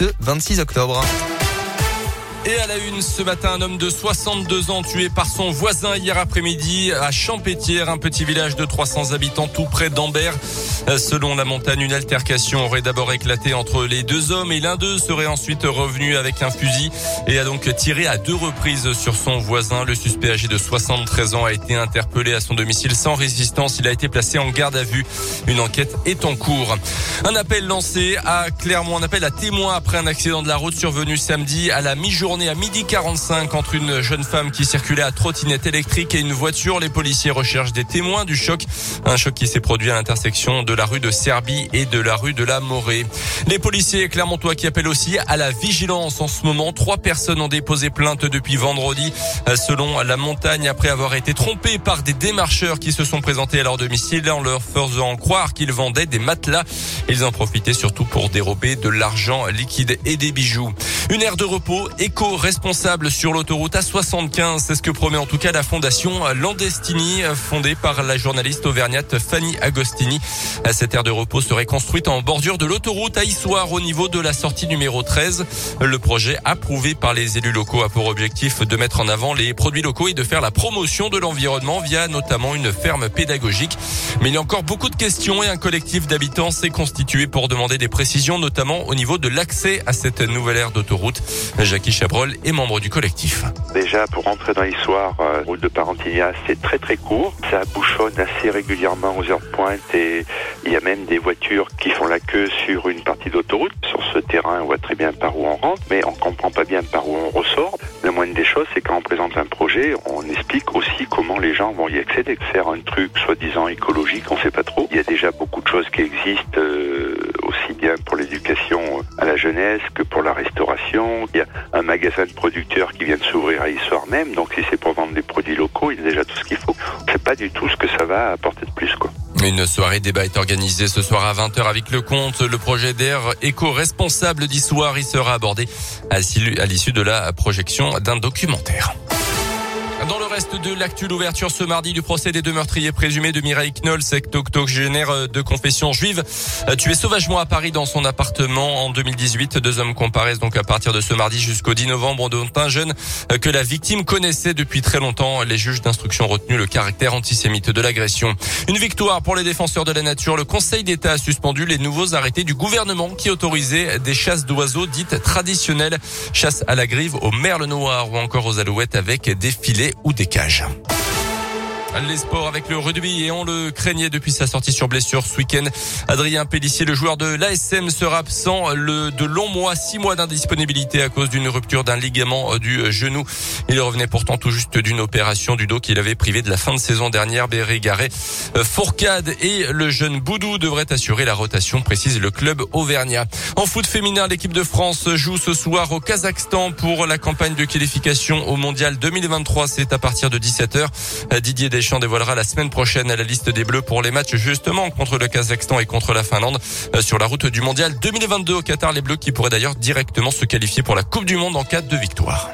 ce 26 octobre. Et à la une ce matin, un homme de 62 ans tué par son voisin hier après-midi à Champétière, un petit village de 300 habitants tout près d'Ambert. Selon la montagne, une altercation aurait d'abord éclaté entre les deux hommes et l'un d'eux serait ensuite revenu avec un fusil et a donc tiré à deux reprises sur son voisin. Le suspect âgé de 73 ans a été interpellé à son domicile sans résistance. Il a été placé en garde à vue. Une enquête est en cours. Un appel lancé à Clermont, un appel à témoins après un accident de la route survenu samedi à la mi-journée journée à midi 45 entre une jeune femme qui circulait à trottinette électrique et une voiture. Les policiers recherchent des témoins du choc. Un choc qui s'est produit à l'intersection de la rue de Serbie et de la rue de la Morée. Les policiers clermontois qui appellent aussi à la vigilance en ce moment. Trois personnes ont déposé plainte depuis vendredi. Selon la montagne, après avoir été trompés par des démarcheurs qui se sont présentés à leur domicile en leur faisant croire qu'ils vendaient des matelas. Ils en profitaient surtout pour dérober de l'argent liquide et des bijoux. Une aire de repos éco-responsable sur l'autoroute A75. C'est ce que promet en tout cas la fondation Landestini, fondée par la journaliste auvergnate Fanny Agostini. Cette aire de repos serait construite en bordure de l'autoroute à Issoire au niveau de la sortie numéro 13. Le projet approuvé par les élus locaux a pour objectif de mettre en avant les produits locaux et de faire la promotion de l'environnement via notamment une ferme pédagogique. Mais il y a encore beaucoup de questions et un collectif d'habitants s'est constitué pour demander des précisions, notamment au niveau de l'accès à cette nouvelle aire d'autoroute. Jackie Chabrol est membre du collectif. Déjà, pour rentrer dans l'histoire, euh, route de Parentignas, c'est très très court. Ça bouchonne assez régulièrement aux heures pointe et il y a même des voitures qui font la queue sur une partie d'autoroute. Sur ce terrain, on voit très bien par où on rentre, mais on comprend pas bien par où on ressort. La moindre des choses, c'est quand on présente un projet, on explique aussi comment les gens vont y accéder. Faire un truc soi-disant écologique, on sait pas trop. Il y a déjà beaucoup de choses qui existent. Euh, aussi bien pour l'éducation à la jeunesse que pour la restauration. Il y a un magasin de producteurs qui vient de s'ouvrir à Issoire même, donc si c'est pour vendre des produits locaux, il y a déjà tout ce qu'il faut. C'est pas du tout ce que ça va apporter de plus. Une soirée débat est organisée ce soir à 20h avec le compte. Le projet d'air éco-responsable d'Issoire y sera abordé à l'issue de la projection d'un documentaire. Dans le reste de l'actu, l'ouverture ce mardi du procès des deux meurtriers présumés de Mireille Knoll, secte octogénaire de confession juive, tué sauvagement à Paris dans son appartement en 2018. Deux hommes comparaissent donc à partir de ce mardi jusqu'au 10 novembre, dont un jeune que la victime connaissait depuis très longtemps. Les juges d'instruction retenu le caractère antisémite de l'agression. Une victoire pour les défenseurs de la nature. Le Conseil d'État a suspendu les nouveaux arrêtés du gouvernement qui autorisaient des chasses d'oiseaux dites traditionnelles, chasse à la grive, au merle noir ou encore aux alouettes avec des filets ou des cages. Les sports avec le rugby et on le craignait depuis sa sortie sur blessure ce week-end. Adrien Pellissier, le joueur de l'ASM, sera absent le, de longs mois, six mois d'indisponibilité à cause d'une rupture d'un ligament du genou. Il revenait pourtant tout juste d'une opération du dos qu'il avait privé de la fin de saison dernière. Berry Garret, Fourcade et le jeune Boudou devraient assurer la rotation, précise le club auvergnat. En foot féminin, l'équipe de France joue ce soir au Kazakhstan pour la campagne de qualification au mondial 2023. C'est à partir de 17h. Didier Deschamps dévoilera la semaine prochaine la liste des Bleus pour les matchs justement contre le Kazakhstan et contre la Finlande sur la route du mondial 2022 au Qatar. Les Bleus qui pourraient d'ailleurs directement se qualifier pour la Coupe du Monde en cas de victoire.